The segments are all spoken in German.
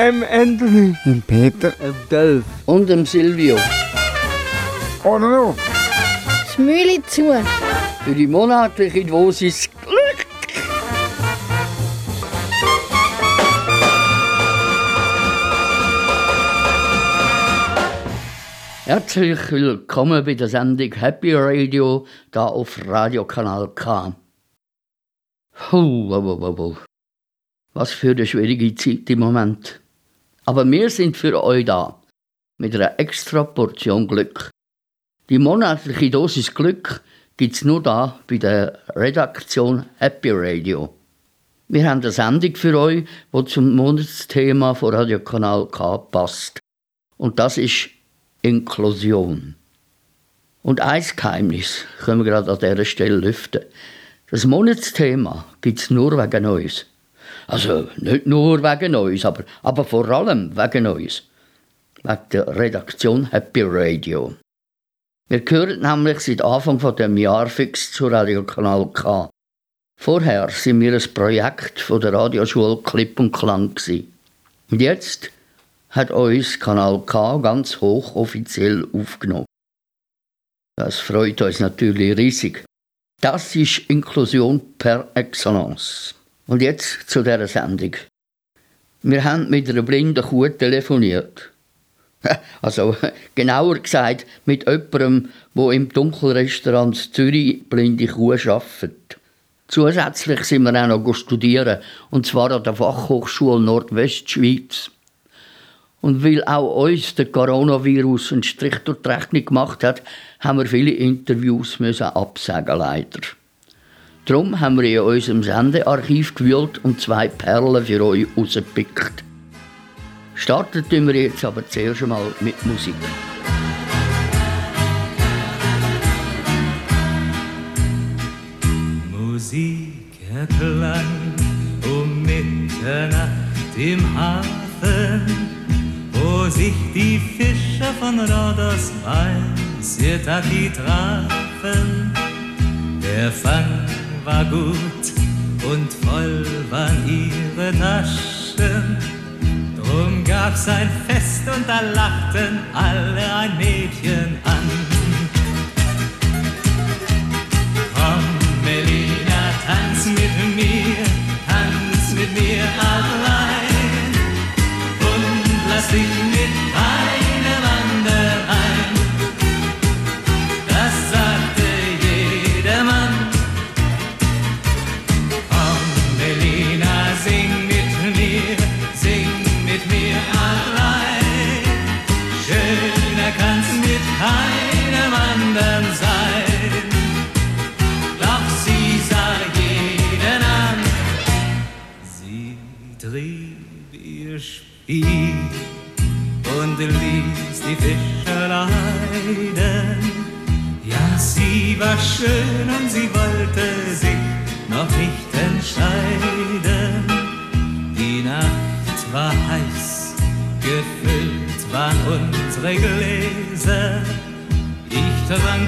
Ähm, Anthony. Im Peter. Dem Delf. Und dem Silvio. Oder noch? Schmüli zu. Für die monatliche Dosis Glück. Herzlich willkommen bei der Sendung Happy Radio da auf Radiokanal K. Puh, wow, wow, wow. Was für eine schwierige Zeit im Moment. Aber wir sind für euch da. Mit einer extra Portion Glück. Die monatliche Dosis Glück gibt's nur da bei der Redaktion Happy Radio. Wir haben eine Sendung für euch, die zum Monatsthema von Radiokanal K passt. Und das ist Inklusion. Und ein Geheimnis können wir gerade an dieser Stelle lüften. Das Monatsthema gibt's nur wegen uns. Also nicht nur wegen uns, aber, aber vor allem wegen uns. Wegen der Redaktion Happy Radio. Wir gehören nämlich seit Anfang von dem Jahr fix zu Radiokanal K. Vorher sind wir ein Projekt von der Radioschule Klipp und Klang. Gewesen. Und jetzt hat uns Kanal K ganz hoch offiziell aufgenommen. Das freut uns natürlich riesig. Das ist Inklusion per excellence. Und jetzt zu dieser Sendung. Wir haben mit einer blinden Kuh telefoniert. Also genauer gesagt mit jemandem, der im Dunkelrestaurant Zürich blinde Kuh arbeitet. Zusätzlich sind wir auch noch studieren, und zwar an der Fachhochschule Nordwestschweiz. Und weil auch uns der Coronavirus einen Strich durch die Rechnung gemacht hat, haben wir viele Interviews müssen absagen leider. Darum haben wir in unserem Sendearchiv gewühlt und zwei Perlen für euch rausgepickt. Starten wir jetzt aber zuerst einmal mit Musik. Musik erklang um Mitternacht im Hafen, wo sich die Fischer von Rhodos bei Sirtaki trafen. Der Fang war gut und voll waren ihre Taschen. Drum gab's ein Fest und da lachten alle ein Mädchen an. Komm, Melina, tanz mit mir, tanz mit mir allein und lass dich mit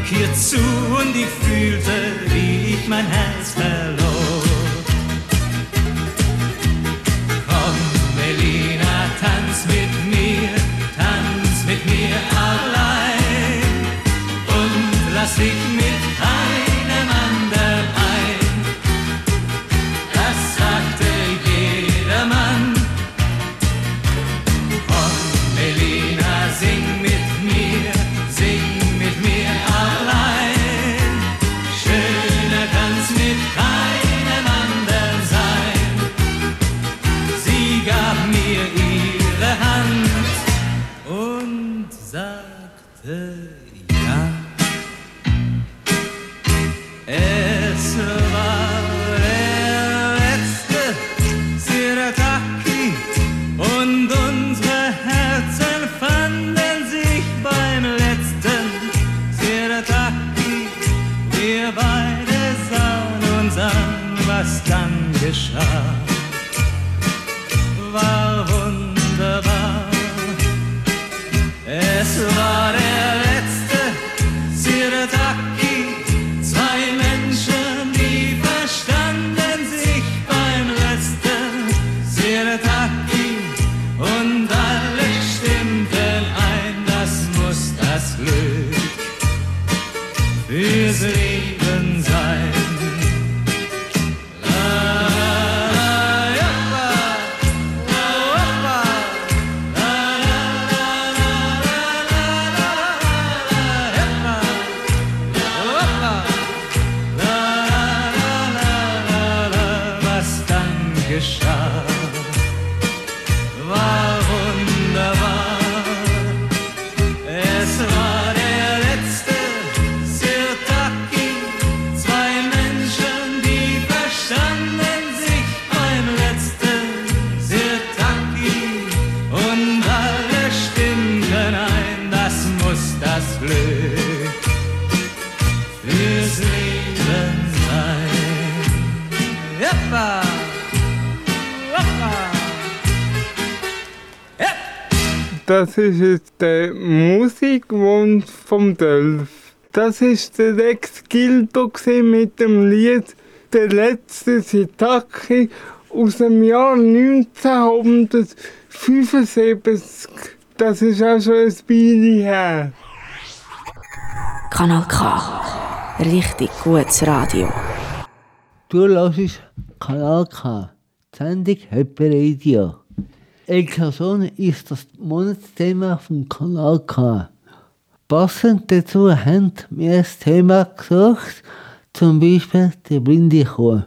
Ihr zu und ich fühlte, wie ich mein Herz verlor. Is it? Dölf. Das ist der Rex Gildo mit dem Lied Der letzte Sitaki aus dem Jahr 1975. Das ist auch schon ein Weile her. Kanal K. Richtig gutes Radio. Du hörst Kanal K, die Sendung Happy Radio. Elkason ist das Monatsthema vom Kanal K. Passend dazu haben wir das Thema gesucht, zum Beispiel die blinde Kuh.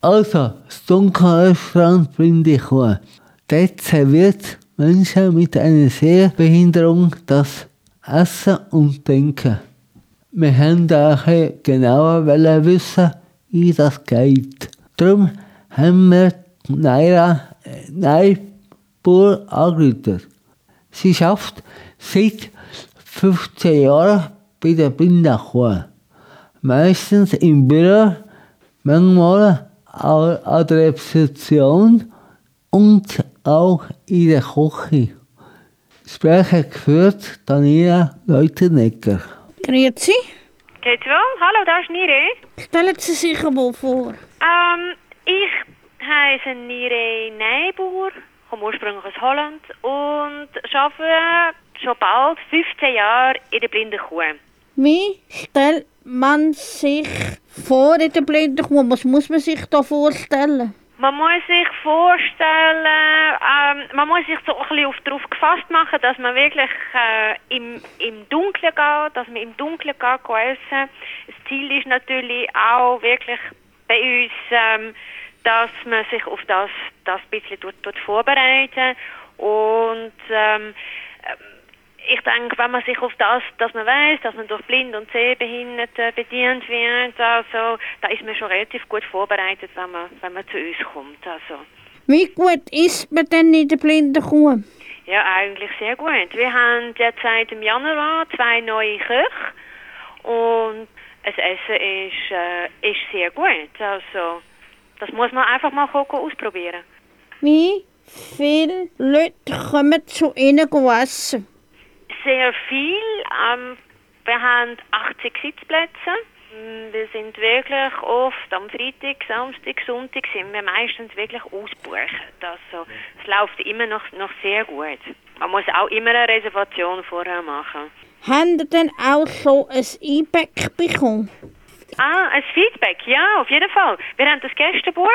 Also, das Dunkelrestaurant Blinde Kuh. Dort serviert Menschen mit einer Sehbehinderung das Essen und Denken. Wir haben auch genauer wissen, wie das geht. Darum haben wir Naira äh, Neibur angerufen. Sie schafft seit 15 Jahren bei der Blindenkuh. Meistens im Büro, manchmal auch an der Rezeption und auch in der Küche. Sprecher geführt Daniela Leutenegger. Grüezi. Geht's wohl? Hallo, da ist Nire. Stellen Sie sich mal vor. Ähm, ich heiße Nire Neibauer, komme ursprünglich aus Holland und arbeite schon bald 15 Jahre in der blinden Kuh. Wie stellt man sich vor in der blinden Kuh? Was muss man sich da vorstellen? Man muss sich vorstellen, ähm, man muss sich so ein bisschen auf, darauf gefasst machen, dass man wirklich äh, im, im Dunkeln geht, dass man im Dunkeln geht essen. Das Ziel ist natürlich auch wirklich bei uns, ähm, dass man sich auf das, das ein bisschen tut, tut vorbereiten und ähm, ich denke, wenn man sich auf das, dass man weiß, dass man durch Blind- und Sehbehinderte bedient wird, also, da ist man schon relativ gut vorbereitet, wenn man, wenn man zu uns kommt. Also. Wie gut isst man denn in der blinden Kuh? Ja, eigentlich sehr gut. Wir haben jetzt seit dem Januar zwei neue Köche und das Essen ist, äh, ist sehr gut. Also, das muss man einfach mal ausprobieren. Wie viele Leute kommen zu Ihnen essen? Sehr viel. Ähm, wir haben 80 Sitzplätze. Mm, Wir sind wirklich oft am Freitag, Samstag, Sonntag sind wir meistens wirklich ausbuchen. Also, es läuft immer noch, noch sehr gut. Man muss auch immer eine Reservation vorher machen. Haben Sie denn auch so ein E-Pack bekommen? Ah, ein Feedback, ja, auf jeden Fall. Wir haben das Gästebuch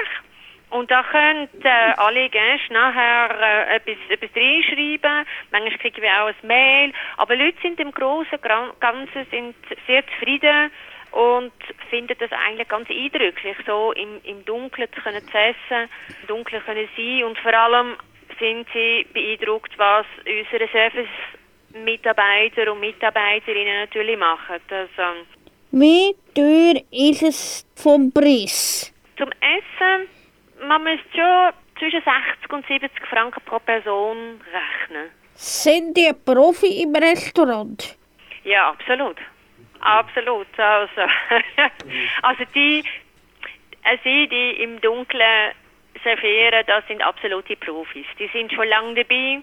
und da können äh, alle Gäste nachher äh, etwas, etwas reinschreiben. Manchmal kriegen wir auch ein Mail. Aber Leute sind im Großen und Ganzen sind sehr zufrieden und finden das eigentlich ganz eindrücklich, so im, im Dunkeln zu können zu essen, im Dunkeln können sein und vor allem sind sie beeindruckt, was unsere Service-Mitarbeiter und Mitarbeiterinnen natürlich machen. Also, Wie teuer ist es vom Preis? Zum Essen, man müsste schon zwischen 60 und 70 Franken pro Person rechnen. Sind die Profi im Restaurant? Ja, absolut. Absolut. Also, also die, äh, sie, die im Dunkeln servieren, das sind absolute Profis. Die sind schon lange dabei,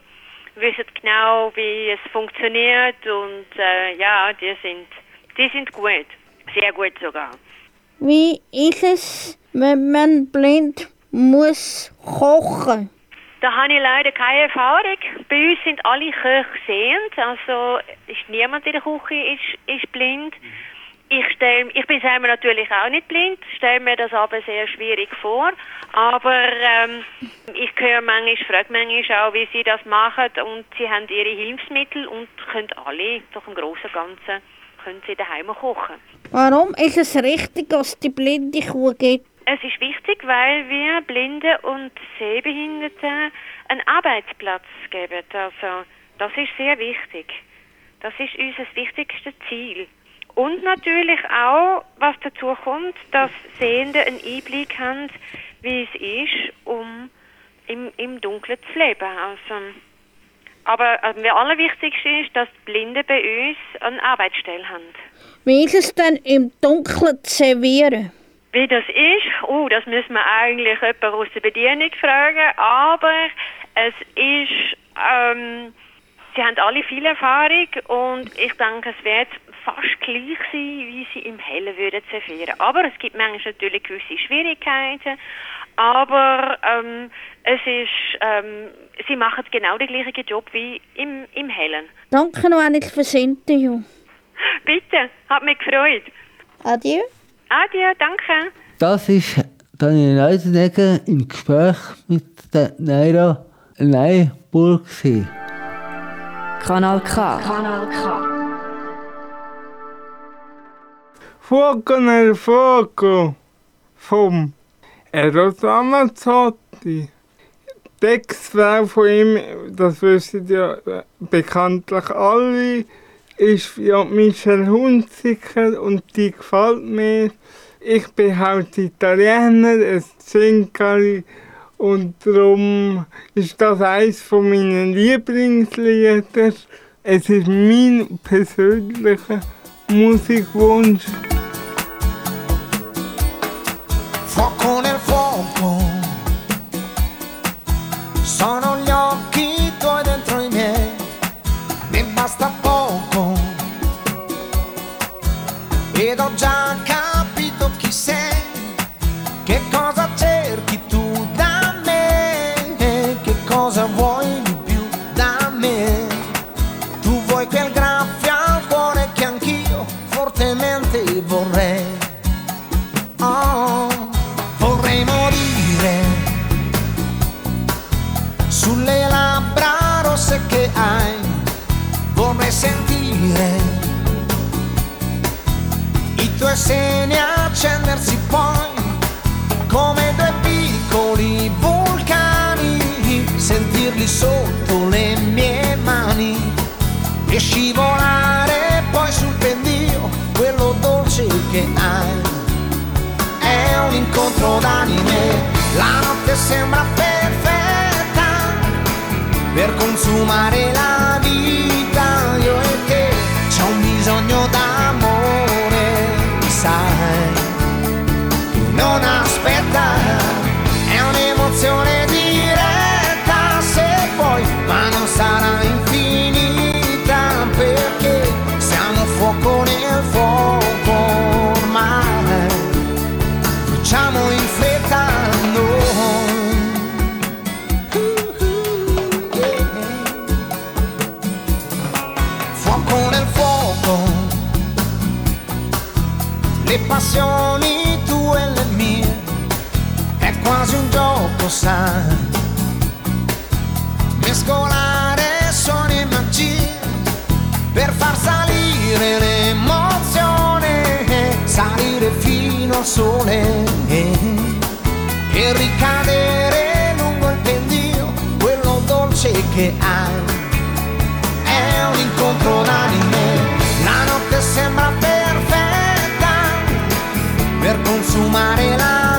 wissen genau, wie es funktioniert und äh, ja, die sind, die sind gut. Sehr gut sogar. Wie ist es, wenn man blind muss kochen? Da habe ich leider keine Erfahrung. Bei uns sind alle Köche sehend, also ist niemand in der Küche ist, ist blind. Ich, stell, ich bin selber natürlich auch nicht blind, stelle mir das aber sehr schwierig vor. Aber ähm, ich höre manchmal, frage manchmal auch, wie sie das machen und sie haben ihre Hilfsmittel und können alle, doch im Großen und Ganzen, können sie daheim kochen. Warum ist es richtig, dass die blinde Kuh gibt? Es ist wichtig, weil wir Blinde und Sehbehinderte einen Arbeitsplatz geben. Also, das ist sehr wichtig. Das ist unser wichtigstes Ziel. Und natürlich auch, was dazu kommt, dass Sehende einen Einblick haben, wie es ist, um im, im Dunkeln zu leben. Also, aber äh, das Allerwichtigste ist, dass Blinde bei uns eine Arbeitsstelle haben. Wie ist es denn im Dunkeln zu servieren? Wie das ist, oh, das müssen wir eigentlich jemanden aus der Bedienung fragen, aber es ist, ähm, sie haben alle viel Erfahrung und ich denke, es wird fast gleich sein, wie sie im Hellen würden servieren. Aber es gibt manchmal natürlich gewisse Schwierigkeiten, aber ähm, es ist, ähm, sie machen genau den gleichen Job wie im, im Hellen. Danke noch einmal fürs Interview. Bitte, hat mich gefreut. Adieu. Adieu, danke. Das ist Daniel Neudenegger im Gespräch mit der Naira Neiburg. gewesen. Kanal K. Kanal K. Fuoco nel fuoco vom Eros Ramazzotti. Ex-Frau von ihm, das wissen ja äh, bekanntlich alle, ist ja Michelle Hunziker und die gefällt mir. Ich bin halt Italiener, ein Zinkari und darum ist das eines von meinen Lieblingslieder. Es ist mein persönlicher Musikwunsch. Ed ho già capito chi sei, che cosa cerchi tu da me, che cosa vuoi di più da me, tu vuoi quel graffio al cuore che anch'io fortemente vorrei. Seni accendersi poi come due piccoli vulcani, sentirli sotto le mie mani e scivolare poi sul pendio quello dolce che hai. È un incontro d'anime, la notte sembra perfetta per consumare la passioni tue e le mie, è quasi un gioco, sai. Mescolare suoni e magie per far salire l'emozione, salire fino al sole e ricadere lungo il pendio, quello dolce che hai. È un incontro d'anime, la notte sembra perfetta consumare la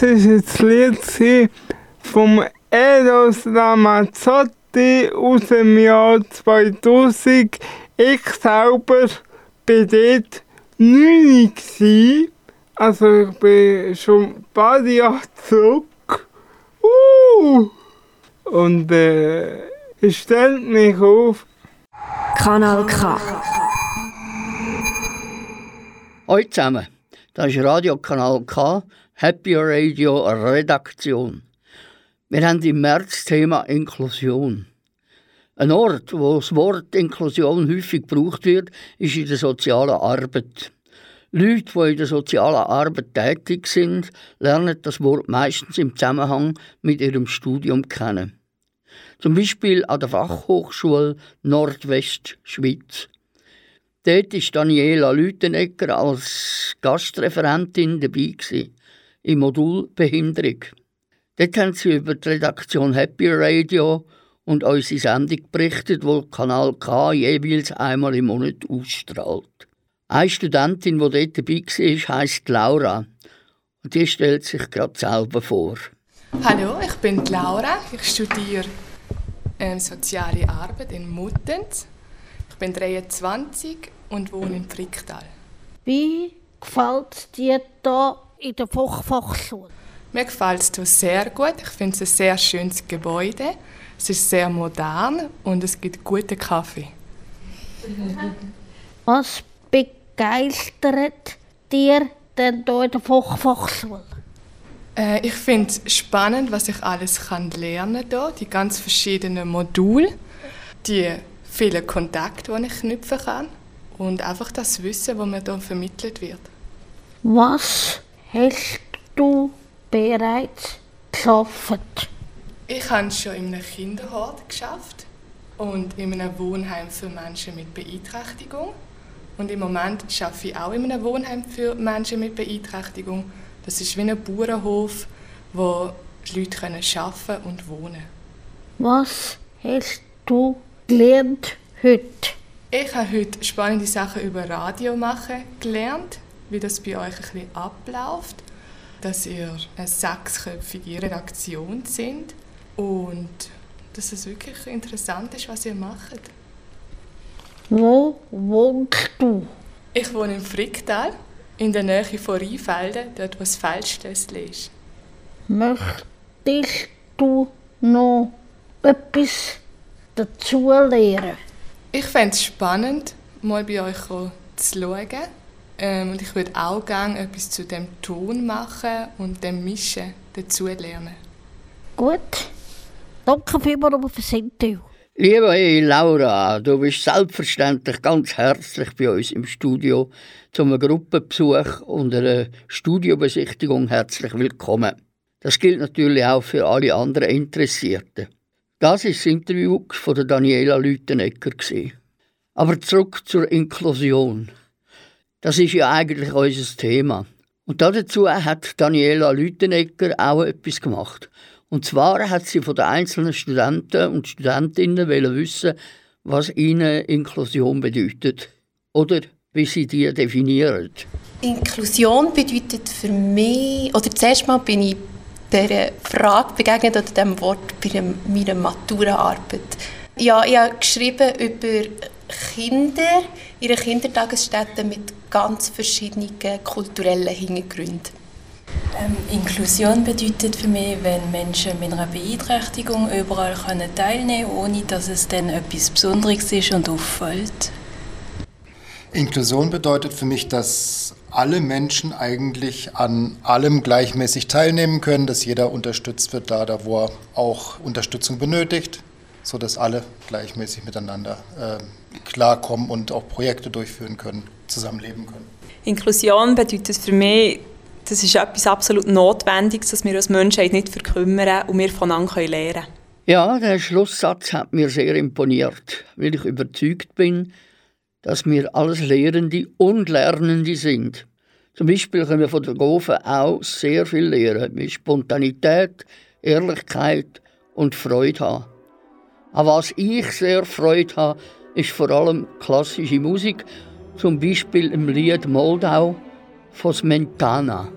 Das ist jetzt das Lied vom Eros Ramazzotti aus dem Jahr 2000. Ich selber war dort 9 gewesen. Also ich bin schon ein paar Jahre zurück. Uh! Und äh, es stellt mich auf, Kanal K. Hallo zusammen, das ist Radiokanal K, Happy Radio Redaktion. Wir haben im März das Thema Inklusion. Ein Ort, wo das Wort Inklusion häufig gebraucht wird, ist in der sozialen Arbeit. Leute, die in der sozialen Arbeit tätig sind, lernen das Wort meistens im Zusammenhang mit ihrem Studium kennen. Zum Beispiel an der Fachhochschule Nordwestschweiz. Dort war Daniela Lütenegger als Gastreferentin dabei, gewesen, im Modul Behinderung. Dort haben sie über die Redaktion Happy Radio und unsere Sendung berichtet, wo Kanal K jeweils einmal im Monat ausstrahlt. Eine Studentin, die dort dabei war, heisst Laura. Und die stellt sich gerade selber vor. Hallo, ich bin Laura. Ich studiere ähm, soziale Arbeit in Muttenz. Ich bin 23 und wohne in Fricktal. Wie gefällt dir da in der Fachfachschule? Mir gefällt es hier sehr gut. Ich finde es ein sehr schönes Gebäude. Es ist sehr modern und es gibt guten Kaffee. Was begeistert dir denn da in der Fachfachschule? Äh, ich finde es spannend, was ich alles kann lernen hier. Die ganz verschiedenen Module, die vielen Kontakte, die ich knüpfen kann und einfach das Wissen, das mir hier vermittelt wird. Was hast du bereits geschafft? Ich habe schon in einem Kinderhort geschafft und in einem Wohnheim für Menschen mit Beeinträchtigung. Und im Moment arbeite ich auch in einem Wohnheim für Menschen mit Beeinträchtigung. Das ist wie ein Bauernhof, wo Leute können arbeiten und wohnen Was hast du gelernt heute? Ich habe heute spannende Sachen über Radio machen gelernt, wie das bei euch ein bisschen abläuft, dass ihr eine sechsköpfige Redaktion sind und dass es wirklich interessant ist, was ihr macht. Wo wohnst du? Ich wohne in Fricktal, in der Nähe von Rheinfelden, dort wo das Feldstössli ist. Möchtest du noch etwas dazu lernen? Ich fände es spannend, mal bei euch zu schauen. Ähm, und ich würde auch gerne etwas zu dem Ton machen und dem Mischen dazu lernen. Gut. Danke vielmals für das Interview. Liebe Laura, du bist selbstverständlich ganz herzlich bei uns im Studio zum Gruppenbesuch und einer Studiobesichtigung herzlich willkommen. Das gilt natürlich auch für alle anderen Interessierten. Das ist das Interview von der Daniela Lütenegger. Aber zurück zur Inklusion. Das ist ja eigentlich unser Thema. Und dazu hat Daniela Lütenegger auch etwas gemacht. Und zwar hat sie von den einzelnen Studenten und Studentinnen wissen, was ihnen Inklusion bedeutet. Oder wie sie die definieren. Inklusion bedeutet für mich, oder zuerst mal bin ich dieser Frage begegnet oder diesem Wort bei dem- meiner Maturaarbeit. Ja, ich habe geschrieben über Kinder in einer Kindertagesstätte mit ganz verschiedenen kulturellen Hintergründen. Ähm, Inklusion bedeutet für mich, wenn Menschen mit einer Beeinträchtigung überall können teilnehmen können, ohne dass es dann etwas Besonderes ist und auffällt. Inklusion bedeutet für mich, dass alle Menschen eigentlich an allem gleichmäßig teilnehmen können, dass jeder unterstützt wird, da, da wo er auch Unterstützung benötigt, sodass alle gleichmäßig miteinander äh, klarkommen und auch Projekte durchführen können, zusammenleben können. Inklusion bedeutet für mich, das ist etwas absolut Notwendiges, dass wir als Menschheit nicht verkümmern und wir voneinander lernen können. Ja, der Schlusssatz hat mir sehr imponiert, weil ich überzeugt bin, dass wir alles Lehrende und Lernende sind. Zum Beispiel können wir von der Gofe auch sehr viel lernen, mit Spontanität, Ehrlichkeit und Freude haben. An was ich sehr Freude habe, ist vor allem klassische Musik, zum Beispiel im Lied Moldau von Smentana.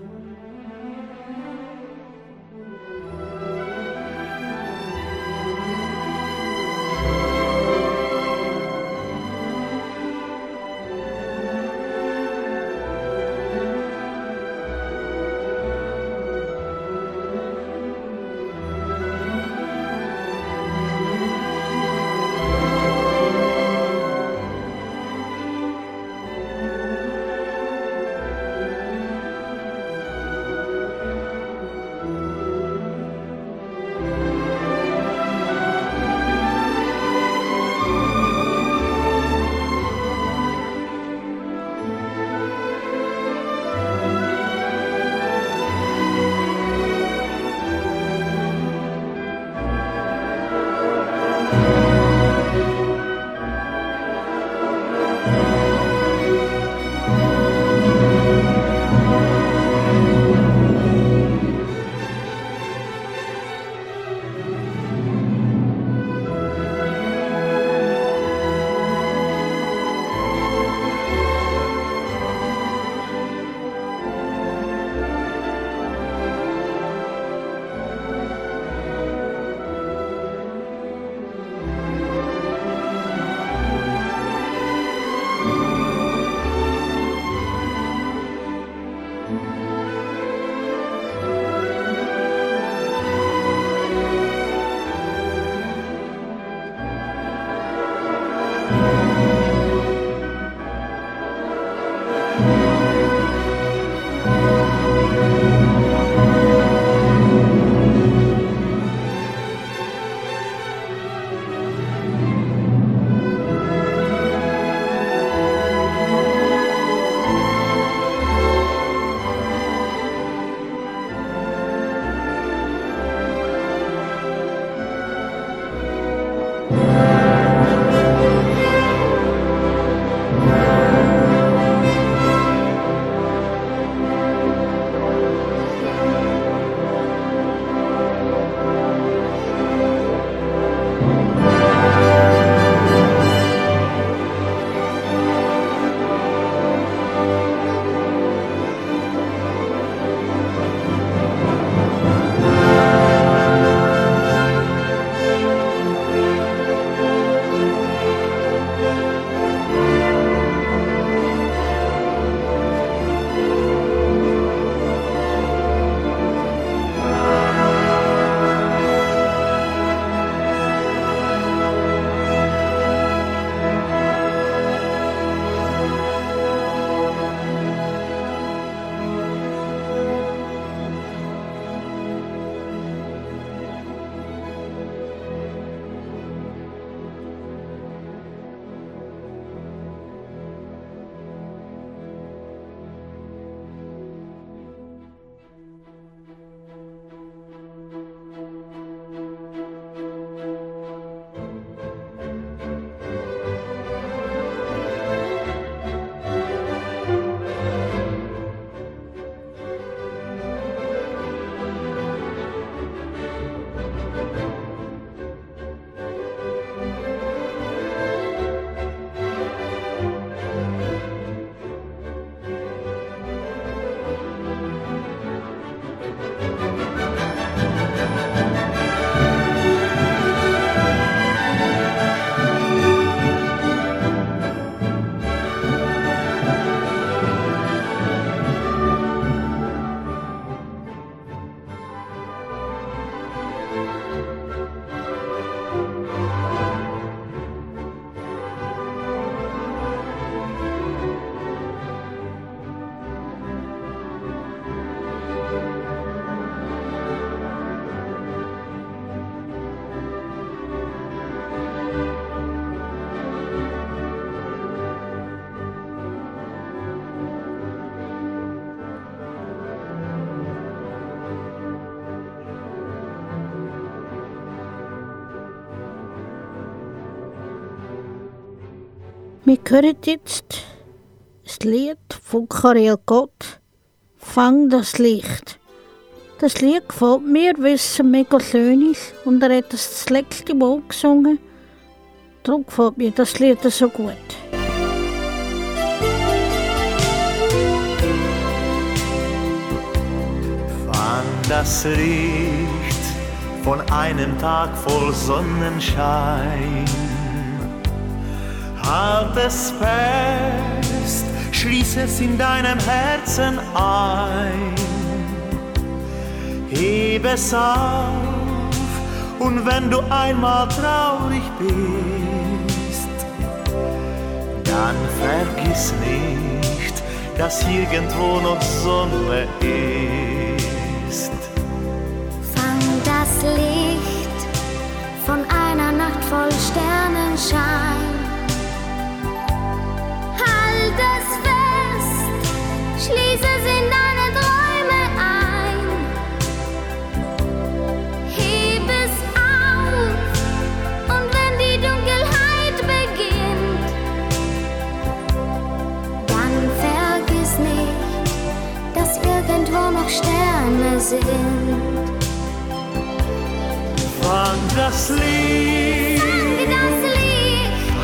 Wir hören jetzt das Lied von Karel Gott, Fang das Licht. Das Lied gefällt mir, weil es mega schön ist und er hat es das letzte Mal gesungen. Darum gefällt mir das Lied so gut. Fang das Licht von einem Tag voll Sonnenschein. Halt es fest, schließ es in deinem Herzen ein. Heb es auf und wenn du einmal traurig bist, dann vergiss nicht, dass irgendwo noch Sonne ist. Fang das Licht von einer Nacht voll Sternenschein. Fest, schließ es in deine Träume ein. Heb es auf und wenn die Dunkelheit beginnt, dann vergiss nicht, dass irgendwo noch Sterne sind. Fang das Licht,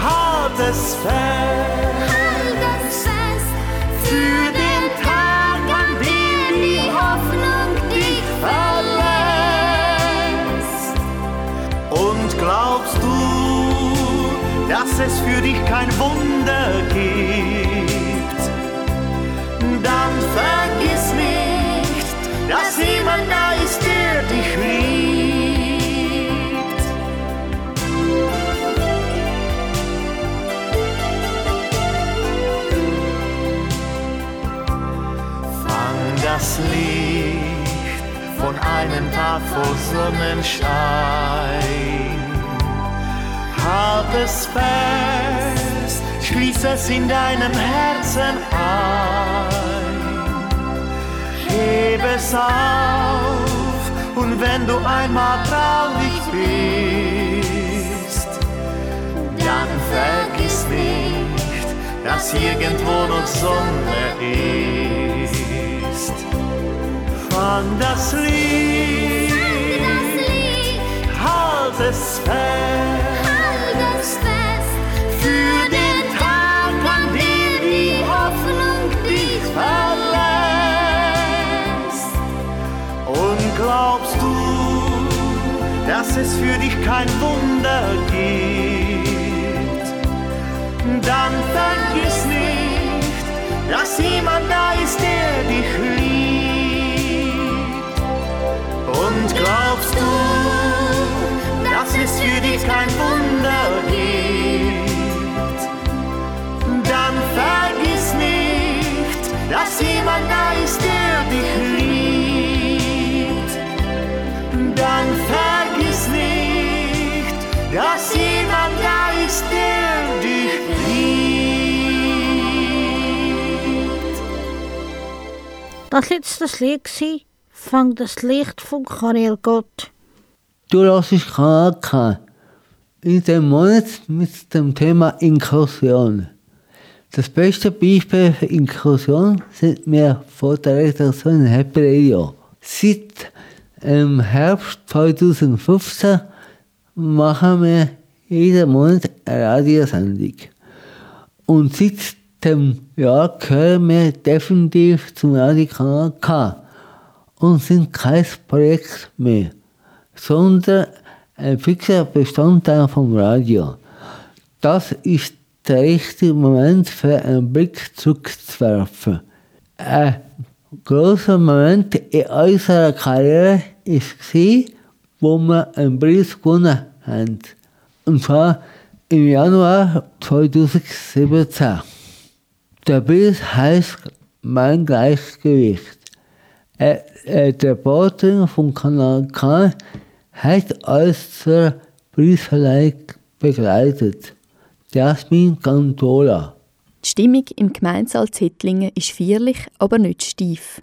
halt es fest, dass es für dich kein Wunder gibt, dann vergiss nicht, dass jemand da ist, der dich liebt. Fang das Licht von einem Tag voll Sonnenschein. Halt es fest, schließ es in deinem Herzen ein. Heb es auf. Und wenn du einmal traurig bist, dann vergiss nicht, dass irgendwo noch Sonne ist. Fang das Licht, halt es fest, dass es für dich kein Wunder gibt, dann vergiss nicht, dass jemand da ist, der dich liebt. Und glaubst du, es für dich kein Wunder gibt, dann vergiss nicht, dass jemand da ist, der dich liebt. Dann vergiss nicht, dass jemand da ist, der dich liebt. Das letzte Lied war «Fang das Licht» von Karel Gott. Du hörst Kanal K. In dem Monat mit dem Thema Inklusion. Das beste Beispiel für Inklusion sind wir von der Redaktion Happy Radio. Seit im Herbst 2015 machen wir jeden Monat eine Radiosendung. Und seit dem Jahr gehören wir definitiv zum Radiokanal K und sind kein Projekt mehr, sondern ein fixer Bestandteil vom Radio. Das ist der richtige Moment für einen Blick zurückzuwerfen. Ein großer Moment in unserer Karriere war, wo wir einen Preis gewonnen haben. Und zwar im Januar 2017. Der Preis heißt Mein Gleichgewicht. Äh, äh, der Reporterin vom Kanal K hat uns zur Preisverleihung begleitet. Jasmin Cantola. Die Stimmung im Gemeinsaal Zettlingen ist feierlich, aber nicht steif.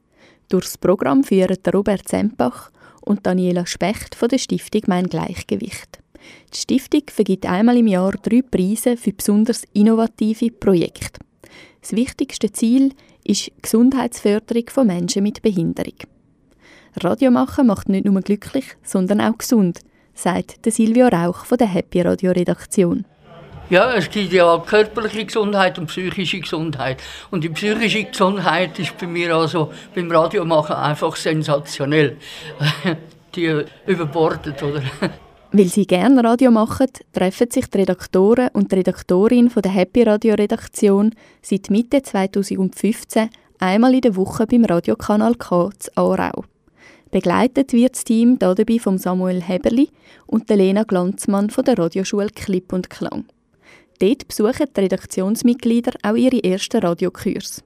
Durchs Programm führen der Robert Sempach und Daniela Specht von der Stiftung Mein Gleichgewicht. Die Stiftung vergibt einmal im Jahr drei Preise für besonders innovative Projekte. Das wichtigste Ziel ist die Gesundheitsförderung von Menschen mit Behinderung. Radio machen macht nicht nur glücklich, sondern auch gesund, sagt Silvio Rauch von der Happy Radio Redaktion. Ja, es gibt ja körperliche Gesundheit und psychische Gesundheit. Und die psychische Gesundheit ist bei mir also beim Radiomachen einfach sensationell. die überbordet, oder? Weil sie gerne Radio machen, treffen sich die Redaktoren und die Redaktorin von der Happy Radio Redaktion seit Mitte 2015 einmal in der Woche beim Radiokanal K zu Aarau. Begleitet wird das Team dabei von Samuel Heberli und Lena Glanzmann von der Radioschule Klipp und Klang. Dort besuchen die Redaktionsmitglieder auch ihre ersten Radiokurs.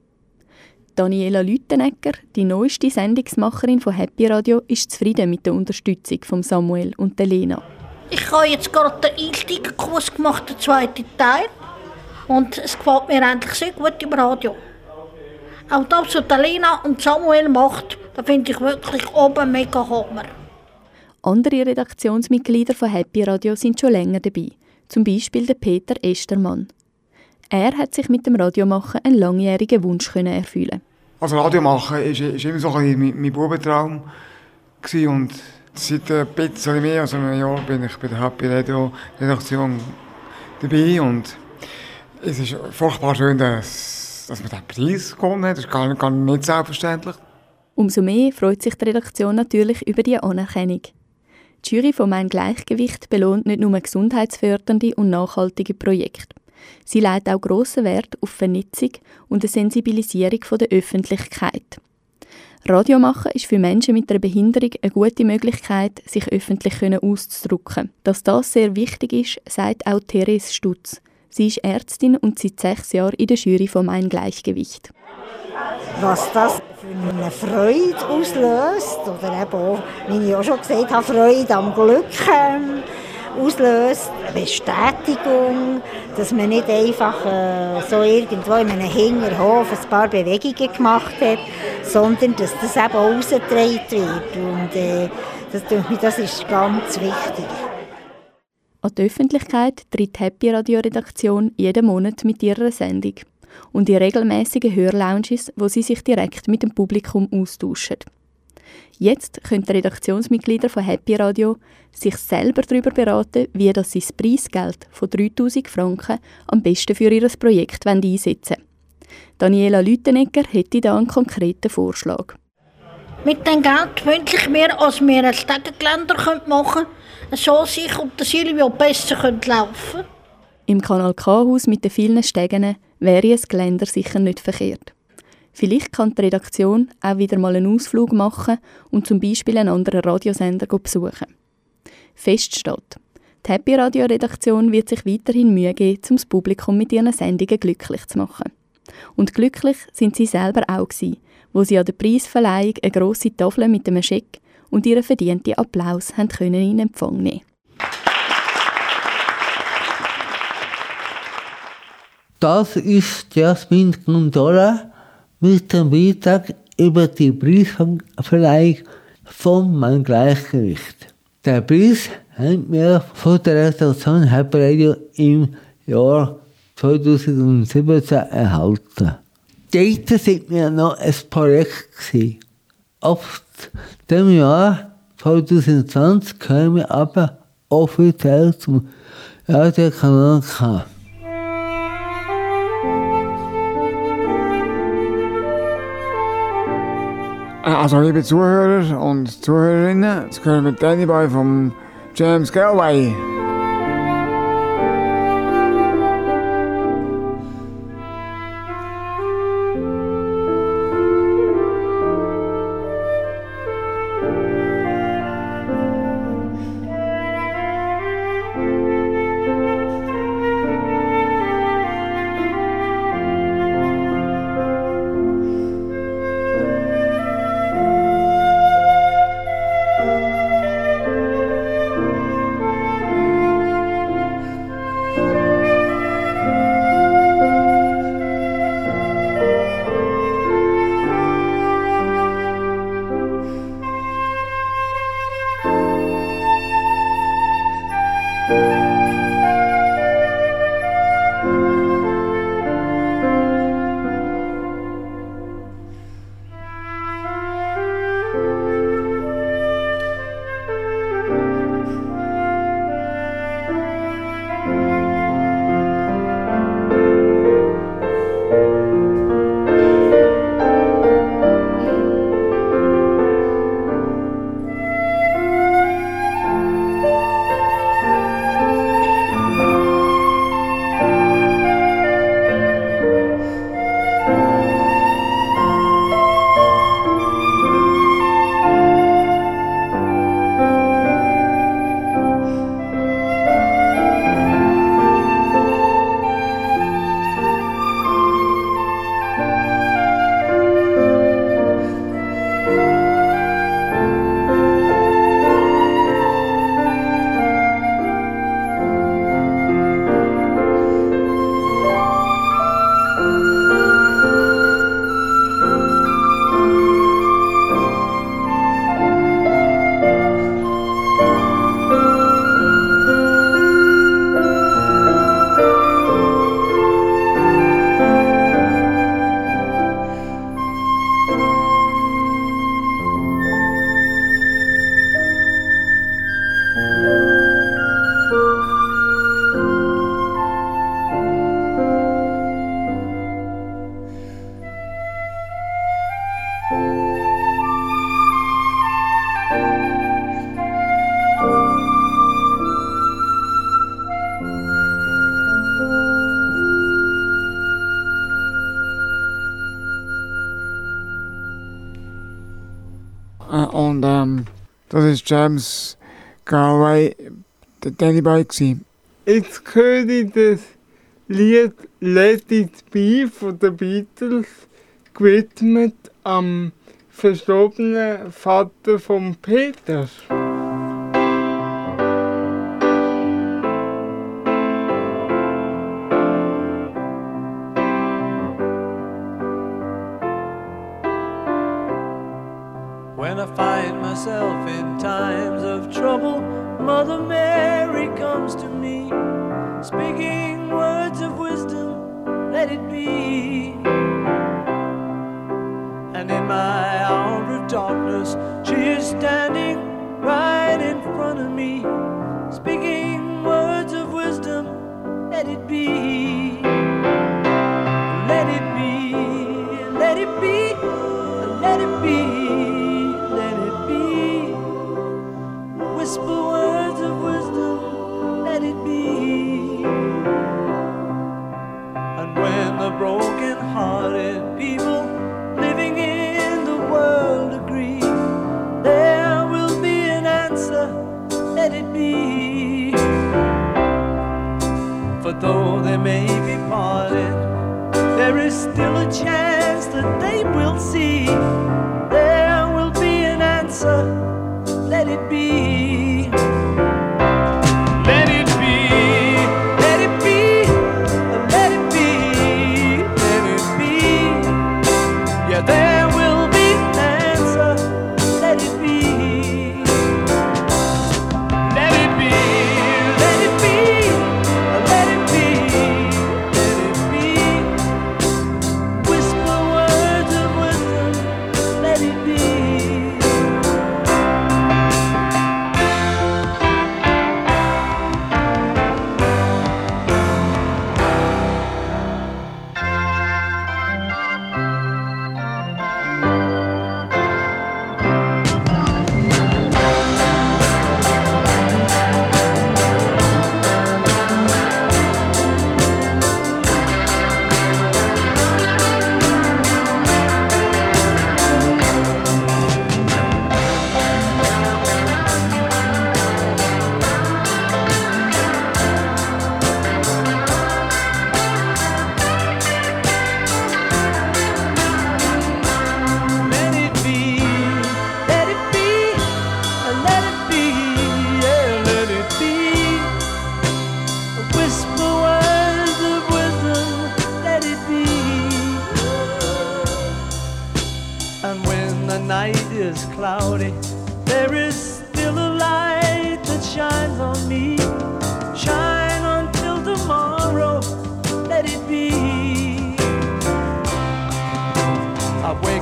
Daniela Lüttenegger, die neueste Sendungsmacherin von Happy Radio, ist zufrieden mit der Unterstützung von Samuel und Lena. Ich habe jetzt gerade den Einstiegskurs gemacht, den zweiten Teil. Und es gefällt mir eigentlich sehr gut im Radio. Auch das, was Lena und Samuel macht, da finde ich wirklich oben mega Hammer. Andere Redaktionsmitglieder von Happy Radio sind schon länger dabei zum Beispiel der Peter Estermann. Er hat sich mit dem Radiomachen einen langjährigen Wunsch erfüllen. Also Radiomachen war ist immer so ein mein, mein Bubentraum und seit ein bisschen mehr als einem Jahr bin ich bei der Happy Radio Redaktion dabei und es ist furchtbar schön, dass, dass man diesen Preis gewonnen hat. Ist gar, gar nicht selbstverständlich. Umso mehr freut sich die Redaktion natürlich über die Anerkennung. Die Jury von «Mein Gleichgewicht» belohnt nicht nur gesundheitsfördernde und nachhaltige Projekte. Sie legt auch grossen Wert auf Vernetzung und eine Sensibilisierung der Öffentlichkeit. Radio machen ist für Menschen mit einer Behinderung eine gute Möglichkeit, sich öffentlich auszudrücken. Dass das sehr wichtig ist, sagt auch Therese Stutz. Sie ist Ärztin und seit sechs Jahren in der Jury von «Mein Gleichgewicht» was das für eine Freude auslöst oder eben auch, wie ich auch schon gesagt habe, Freude am Glück auslöst, eine Bestätigung, dass man nicht einfach äh, so irgendwo in einem Hinterhof ein paar Bewegungen gemacht hat, sondern dass das eben ausgetragen wird und äh, das, das ist ganz wichtig. An die Öffentlichkeit tritt die Happy Radio Redaktion jeden Monat mit ihrer Sendung und in regelmäßigen Hörlounges, wo sie sich direkt mit dem Publikum austauschen. Jetzt können die Redaktionsmitglieder von Happy Radio sich selber darüber beraten, wie das sie das Preisgeld von 3000 Franken am besten für ihr Projekt einsetzen wollen. Daniela Lütenegger hätte da einen konkreten Vorschlag. Mit dem Geld wünsche ich mir, dass wir ein Stegengeländer machen können, so sich und der Silvio besser laufen können. Im Kanal K-Haus mit den vielen Stegen wäre ein Geländer sicher nicht verkehrt. Vielleicht kann die Redaktion auch wieder mal einen Ausflug machen und zum Beispiel einen anderen Radiosender besuchen. Fest steht, die Happy Radio Redaktion wird sich weiterhin Mühe geben, um das Publikum mit ihren Sendungen glücklich zu machen. Und glücklich sind sie selber auch gewesen, wo sie an der Preisverleihung eine grosse Tafel mit einem Scheck und ihren verdienten Applaus haben können in Empfang nehmen. Das ist Jasmin Gondola mit dem Beitrag über die Preisverleihung von Mein Gleichgewicht. Der Preis haben wir von der Redaktion Hyper Radio im Jahr 2017 erhalten. Dort sind wir noch ein Projekt. Gewesen. Ab dem Jahr 2020 kamen wir aber offiziell zum Radiokanal K. Also liebe Zuhörer und Zuhörerinnen, jetzt gehören wir Danny Boy vom James Galway. Das ist James Galway, der Danny Boy. Gewesen. Jetzt höre ich das Lied Let It Be von den Beatles gewidmet am verstorbenen Vater von Peter. Though they may be parted, there is still a chance that they will see.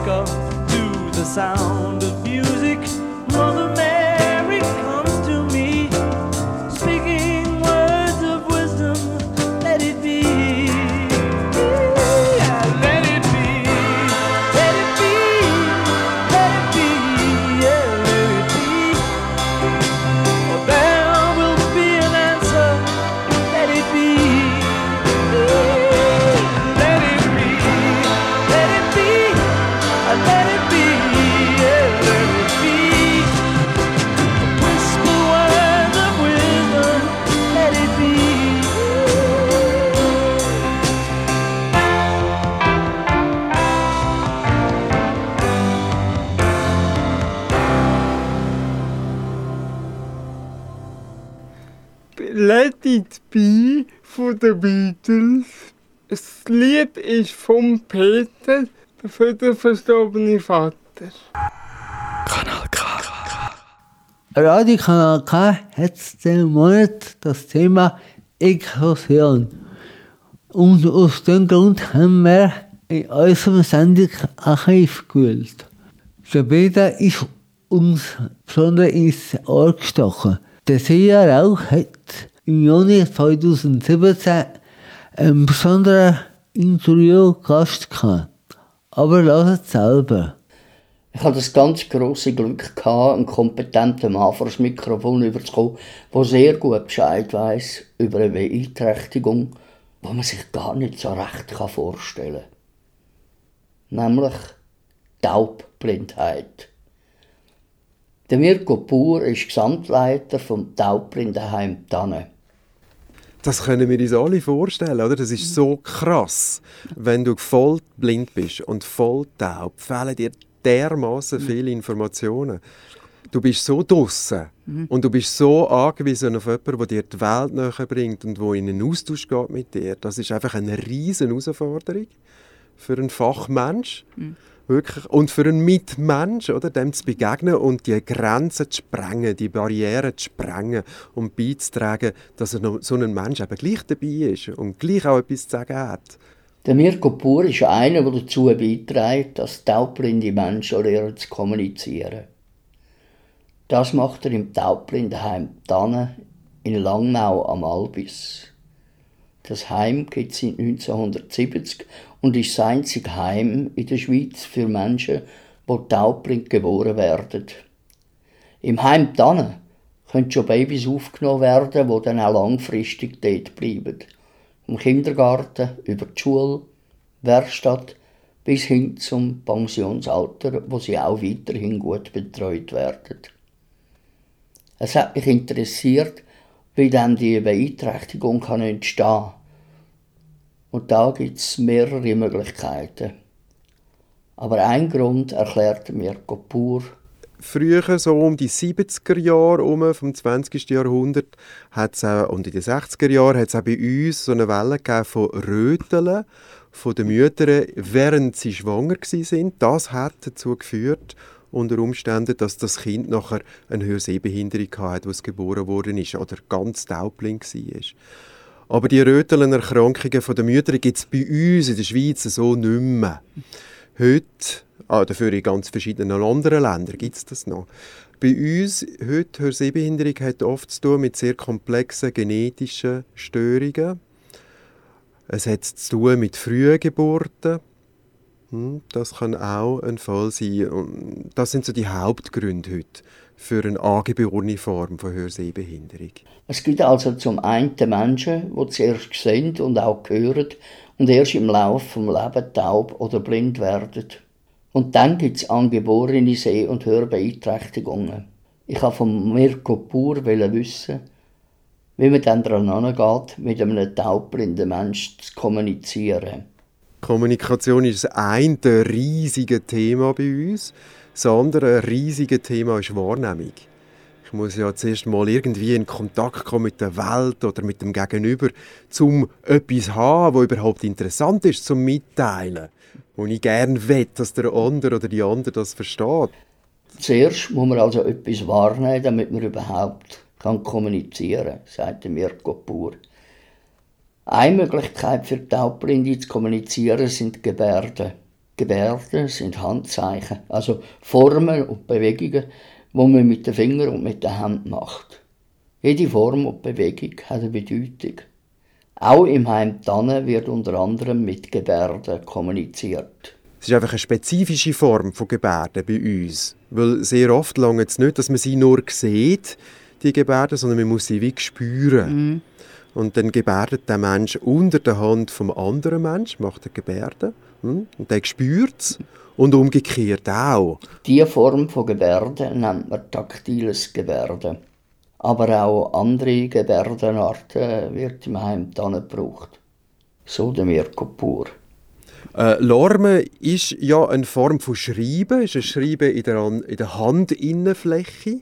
Up to the sound of music. Mother Mary den Beatles. Das Lied ist von Peter für den verstorbenen Vater. Radio Kanal K hat den Monat das Thema Inklusion. Und aus dem Grund haben wir in unserem Sendungsarchiv gewählt. Der Peter ist uns besonders ins Ohr gestochen. Der Sia Rauch hat im Juni 2017 einen besonderen Interviewgast gehabt. Aber lasst es selber. Ich hatte das ganz große Glück, gehabt, einen kompetenten Mann vor das Mikrofon überzukommen, der sehr gut Bescheid weiß über eine Beeinträchtigung, die man sich gar nicht so recht vorstellen kann. Nämlich Taubblindheit. Der Mirko Pur ist Gesamtleiter vom Taubblindenheim Tanne. Das können wir uns alle vorstellen, oder? Das ist so krass. Wenn du voll blind bist und voll taub, fehlen dir dermaßen viele Informationen. Du bist so draussen Mhm. und du bist so angewiesen auf jemanden, der dir die Welt näher bringt und der in einen Austausch geht mit dir. Das ist einfach eine riesen Herausforderung für einen Fachmensch. Mhm. Wirklich. Und für einen Mitmensch, oder, dem zu begegnen und die Grenzen zu sprengen, die Barrieren zu sprengen und beizutragen, dass er so ein Mensch eben gleich dabei ist und gleich auch etwas zu sagen hat. Der Mirko Pur ist einer, der dazu beiträgt, dass taubblinde Menschen lernen zu kommunizieren. Das macht er im Taubblindenheim Tanne in Langnau am Albis. Das Heim gibt es seit 1970 und ist das einzige Heim in der Schweiz für Menschen, die taubblind geboren werden. Im Heim Tanne können schon Babys aufgenommen werden, die dann auch langfristig dort bleiben. Vom Kindergarten über die Schule, Werkstatt bis hin zum Pensionsalter, wo sie auch weiterhin gut betreut werden. Es hat mich interessiert, wie dann die Beeinträchtigung kann entstehen Und da gibt es mehrere Möglichkeiten. Aber ein Grund erklärt Mirko Pur. Früher, so um die 70er Jahre um, vom 20. Jahrhundert, hat's auch, und in den 60er Jahren hat es auch bei uns so eine Welle von Röteln von den Müttern, während sie schwanger sind. Das hat dazu geführt, unter Umständen, dass das Kind nachher eine Hörsehbehinderung hatte, als es geboren worden ist oder ganz taubblind war. Aber die Röteln-Erkrankungen der Mütter gibt es bei uns in der Schweiz so nicht mehr. Heute, ah, dafür in ganz verschiedenen anderen Ländern gibt es das noch. Bei uns heute Hörsehbehinderung hat oft zu tun mit sehr komplexen genetischen Störungen. Es hat zu tun mit frühen Geburten. Hm, Das kann auch ein Fall sein. Das sind so die Hauptgründe heute für eine angeborene Form von Hörsehbehinderung. Es gibt also zum einen Menschen, die zuerst sehen und auch hören und erst im Laufe des Lebens taub oder blind werden. Und dann gibt es angeborene Seh- und Hörbeeinträchtigungen. Ich wollte von Mirko Pur wissen, wie man dann daran angeht, mit einem taubblinden Menschen zu kommunizieren. Kommunikation ist das eine riesige Thema bei uns. Das andere riesige Thema ist Wahrnehmung. Ich muss ja zuerst mal irgendwie in Kontakt kommen mit der Welt oder mit dem Gegenüber, um etwas zu haben, was überhaupt interessant ist zum Mitteilen. Wo ich gerne will, dass der andere oder die andere das versteht. Zuerst muss man also etwas wahrnehmen, damit man überhaupt kann kommunizieren kann, sagt Mirko Pur. Eine Möglichkeit für Taubblinde zu kommunizieren sind Gebärden. Gebärden sind Handzeichen, also Formen und Bewegungen, die man mit den Fingern und mit der Hand macht. Jede Form und Bewegung hat eine Bedeutung. Auch im Heim Tanne wird unter anderem mit Gebärden kommuniziert. Es ist einfach eine spezifische Form von Gebärden bei uns. Weil sehr oft lange es nicht, dass man sie nur sieht, die Gebärden, sondern man muss sie wie spüren. Und dann gebärdet der Mensch unter der Hand vom anderen Mensch, macht er Gebärden. Hm? Und der spürt es. Und umgekehrt auch. Diese Form von Gebärden nennt man taktiles Gebärden. Aber auch andere Gebärdenarten wird im Heim Tanne gebraucht. So der Mirko Pur. Äh, Lorme ist ja eine Form von Schreiben, ist ein Schreiben in der, in der Handinnenfläche.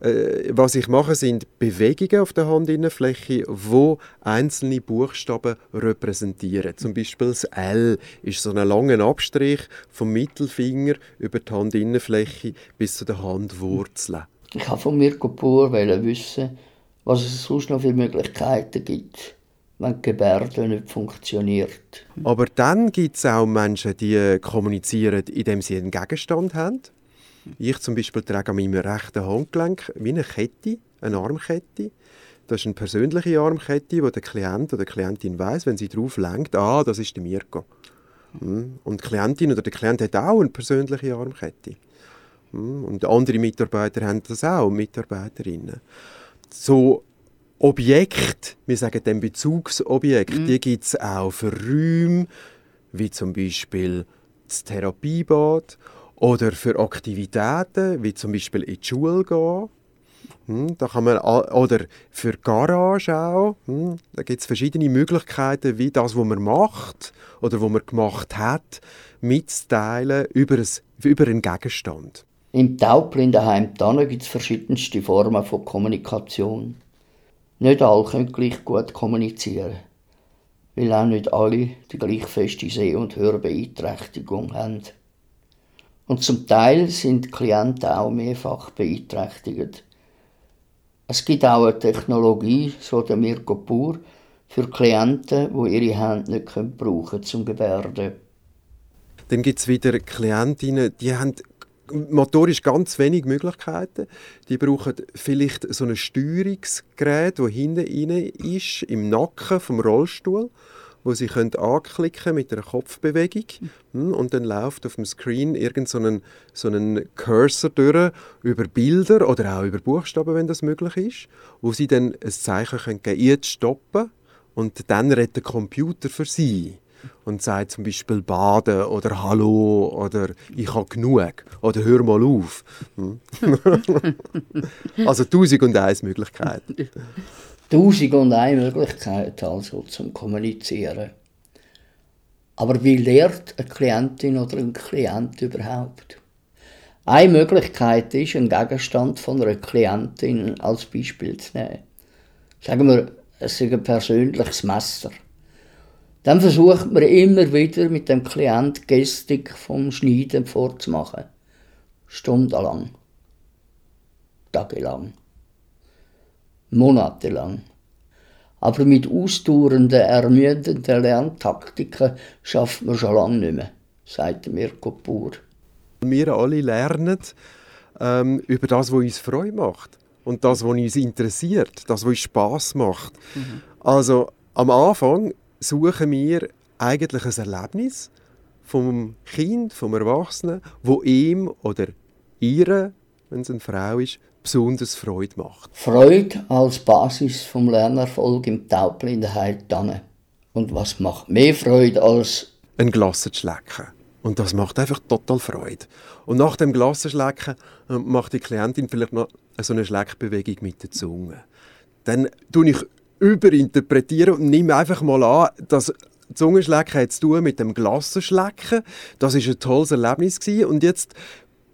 Äh, was ich mache, sind Bewegungen auf der Handinnenfläche, wo einzelne Buchstaben repräsentieren. Zum Beispiel das L ist so ein langer Abstrich vom Mittelfinger über die Handinnenfläche bis zu den Handwurzeln. Ich wollte von Mirko Pur wissen, was es sonst noch für Möglichkeiten gibt, wenn die Gebärde nicht funktioniert. Aber dann gibt es auch Menschen, die äh, kommunizieren, indem sie einen Gegenstand haben. Ich zum Beispiel trage an meinem rechten Handgelenk wie eine Kette, eine Armkette. Das ist eine persönliche Armkette, wo der Klient oder die Klientin weiß, wenn sie drauf lenkt, ah, das ist der Mirko. Hm. Und die Klientin oder der Klient hat auch eine persönliche Armkette. Hm. Und andere Mitarbeiter haben das auch, Mitarbeiterinnen. So Objekte, wir sagen dem Bezugsobjekt, die gibt es auch für Räume, wie zum Beispiel das Therapiebad Oder für Aktivitäten, wie zum Beispiel in die Schule gehen. Hm, da kann man, oder für Garage auch. Hm, da gibt es verschiedene Möglichkeiten, wie das, was man macht oder was man gemacht hat, mitzuteilen über, ein, über einen Gegenstand. Im Taubblindenheim gibt es verschiedenste Formen von Kommunikation. Nicht alle können gleich gut kommunizieren, weil auch nicht alle die gleich feste Seh- und Hörbeeinträchtigung haben. Und zum Teil sind die Klienten auch mehrfach beeinträchtigt. Es gibt auch eine Technologie, so der Mirko Pur, für Klienten, die ihre Hände nicht brauchen können zum Gebärden. Dann gibt es wieder Klientinnen, die haben motorisch ganz wenig Möglichkeiten. Die brauchen vielleicht so ein Steuerungsgerät, das hinten rein ist, im Nacken vom Rollstuhl wo sie können anklicken mit einer Kopfbewegung hm, und dann läuft auf dem Screen irgend so einen, so einen Cursor durch über Bilder oder auch über Buchstaben, wenn das möglich ist, wo sie dann ein Zeichen können geben, jetzt stoppen und dann redet der Computer für sie und sagt zum Beispiel baden oder hallo oder ich habe genug oder hör mal auf. Hm. also tausend und eins Möglichkeiten. Tausend und eine Möglichkeit also zum Kommunizieren. Aber wie lernt eine Klientin oder ein Klient überhaupt? Eine Möglichkeit ist, einen Gegenstand von einer Klientin als Beispiel zu nehmen. Sagen wir, es ist ein persönliches Messer. Dann versucht man immer wieder mit dem Klient Gestik vom Schneiden vorzumachen. Stundenlang. Tagelang monatelang. Aber mit ausdauernden, ermüdenden Lerntaktiken schafft man schon lange nicht mehr, sagt Mirko Pur. Wir alle lernen ähm, über das, was uns Freude macht und das, was uns interessiert, das, was uns Spass macht. Mhm. Also am Anfang suchen wir eigentlich ein Erlebnis vom Kind, vom Erwachsenen, wo ihm oder ihre, wenn es eine Frau ist, besonders Freude macht. Freude als Basis vom Lernerfolg im Taubblindheit dann. Und was macht mehr Freude als ein Glas zu schlecken? Und das macht einfach total Freude. Und nach dem Glassenschlecken äh, macht die Klientin vielleicht noch so eine Schleckbewegung mit der Zunge. Dann tue ich überinterpretieren und nehme einfach mal an, dass Zungenschlecken hat zu tun mit dem Glassenschlecken. Das ist ein tolles Erlebnis gewesen. und jetzt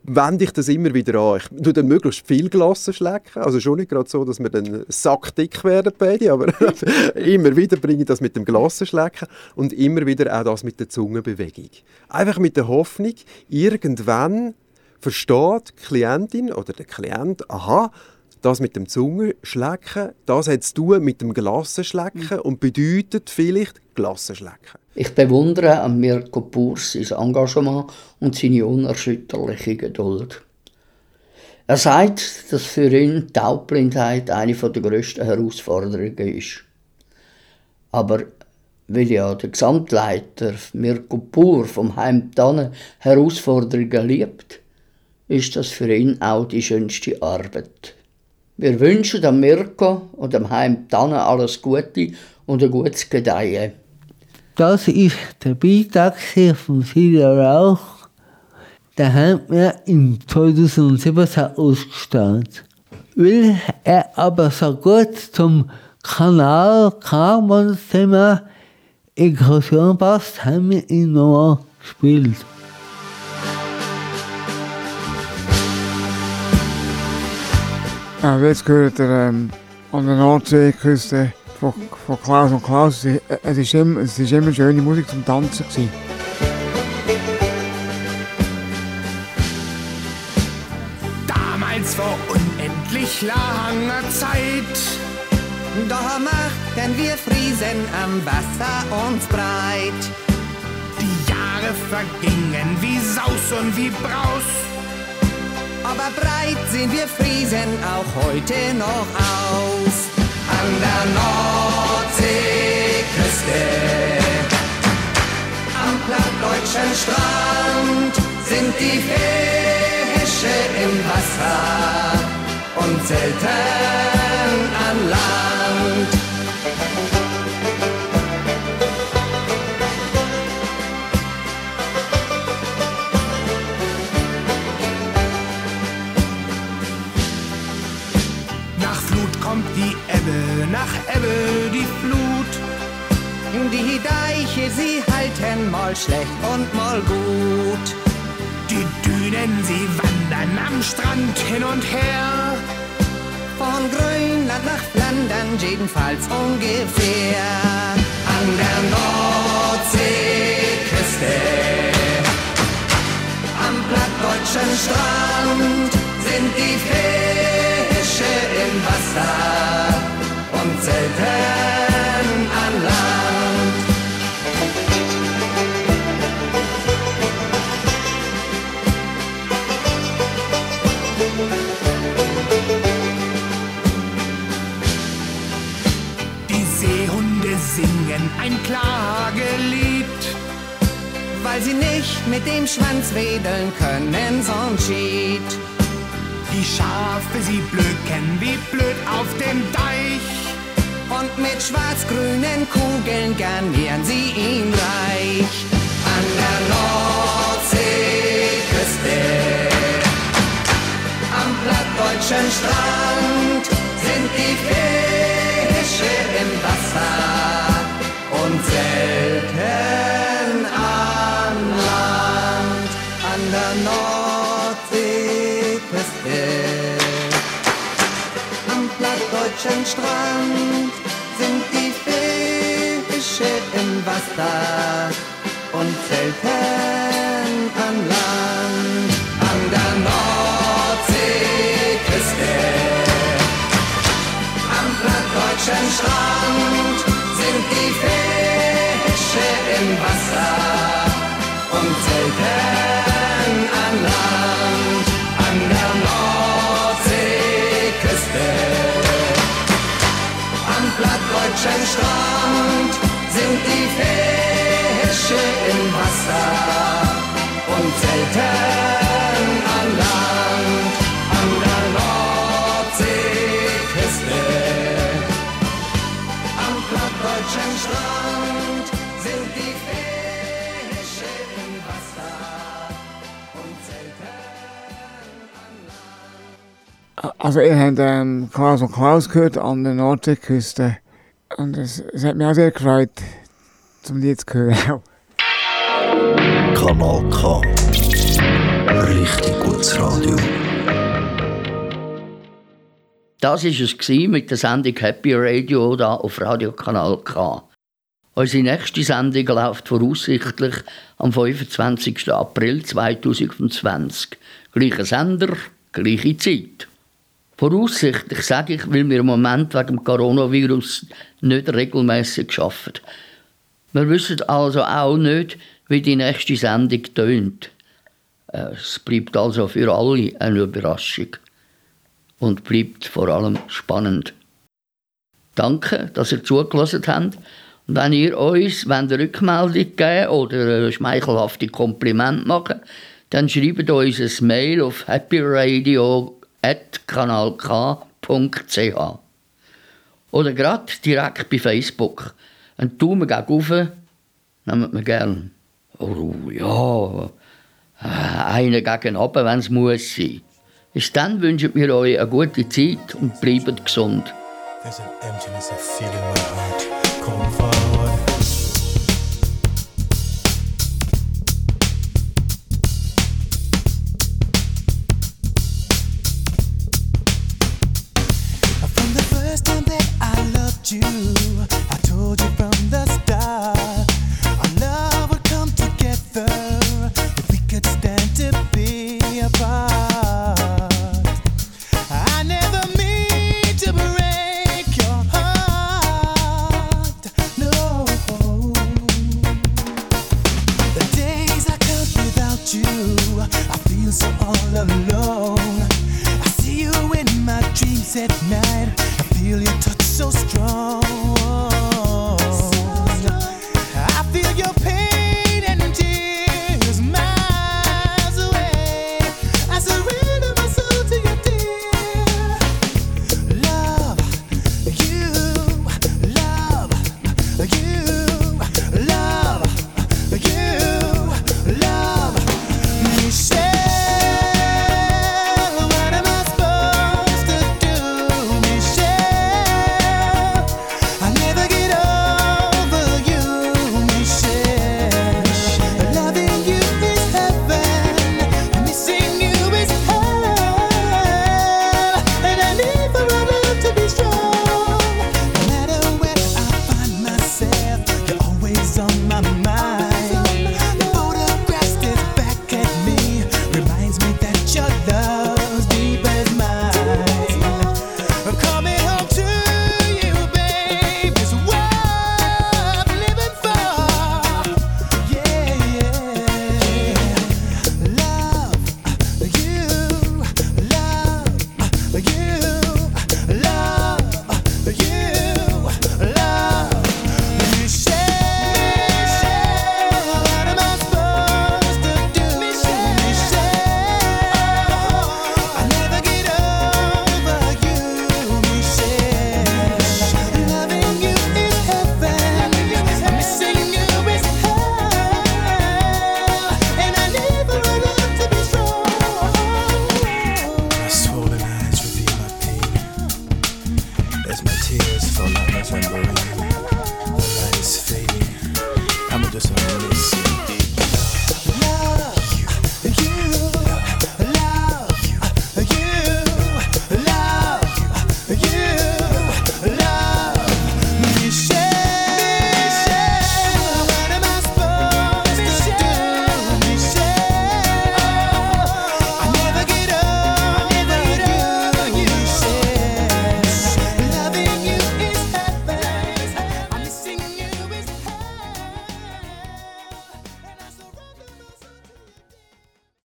wende ich das immer wieder an. Ich tue dann möglichst viel Glassen schlecken. Also schon nicht gerade so, dass wir dann sackdick werden beide, aber immer wieder bringe ich das mit dem Glassen schlecken und immer wieder auch das mit der Zungenbewegung. Einfach mit der Hoffnung, irgendwann versteht die Klientin oder der Klient, aha, das mit dem Zungenschlecken, das hat zu tun mit dem Glassenschlecken und bedeutet vielleicht Glassenschlecken. Ich bewundere an Mirko Purs sein Engagement und seine unerschütterliche Geduld. Er sagt, dass für ihn die Taubblindheit eine der grössten Herausforderungen ist. Aber weil ja der Gesamtleiter Mirko Pur vom Heim Tanne Herausforderungen liebt, ist das für ihn auch die schönste Arbeit. Wir wünschen dem Mirko und dem Heim Tanne alles Gute und ein gutes Gedeihen. Das ist der Beitrag von Silja Rauch. Der hat mir im 2017 ausgestellt. Weil er aber so gut zum Kanal kam und das Thema Inklusion passt, haben wir ihn nochmal gespielt. Ja, jetzt gehört er ähm, an der Nordseeküste von, von Klaus und Klaus. Es ist immer, immer schöne Musik zum Tanzen. Gewesen. Damals vor unendlich langer Zeit, da machten wir Friesen am Wasser uns breit. Die Jahre vergingen wie Saus und wie Braus aber breit sehen wir Friesen auch heute noch aus. An der Nordseeküste, am plattdeutschen Strand sind die Fische im Wasser und selten an Land. Die Flut. Die Deiche, sie halten mal schlecht und mal gut. Die Dünen, sie wandern am Strand hin und her. Von Grönland nach Flandern, jedenfalls ungefähr. An der Nordseeküste, am plattdeutschen Strand sind die Fische im Wasser und selten an Land. Die Seehunde singen ein Klagelied, weil sie nicht mit dem Schwanz wedeln können, sonst schied. Die Schafe, sie blöken wie blöd auf dem Deich. Und mit schwarz-grünen Kugeln garnieren sie ihn reich. An der Nordseeküste, am plattdeutschen Strand sind die Fische Strand sind die Fische im Wasser und selten an Land. An der Nordseeküste, am plattdeutschen Strand sind die Fische im Wasser und selten Also ihr habt ähm, Klaus und Klaus gehört an der Nordseeküste. Und es, es hat mich auch sehr gefreut, zum Lied zu hören. Kanal K. Richtig gutes Radio. Das war es mit der Sendung Happy Radio da auf Radiokanal K. Unsere nächste Sendung läuft voraussichtlich am 25. April 2020. Gleicher Sender, gleiche Zeit. Voraussichtlich sage ich, weil wir im Moment wegen dem Coronavirus nicht regelmäßig arbeiten. Wir wissen also auch nicht, wie die nächste Sendung tönt. Äh, Es bleibt also für alle eine Überraschung und bleibt vor allem spannend. Danke, dass ihr zugelassen habt. Und wenn ihr uns ihr Rückmeldung geben oder ein schmeichelhafte Kompliment machen, dann schreibt uns ein Mail auf happyradio.kanalk.ch oder gerade direkt bei Facebook. Ein Daumen gegen rauf nehmen wir gern. Oh ja, äh, einen gegen runter, wenn es muss sein. Bis dann wünschen wir euch eine gute Zeit und bleibt gesund. There's an emptiness I feel in my heart. Come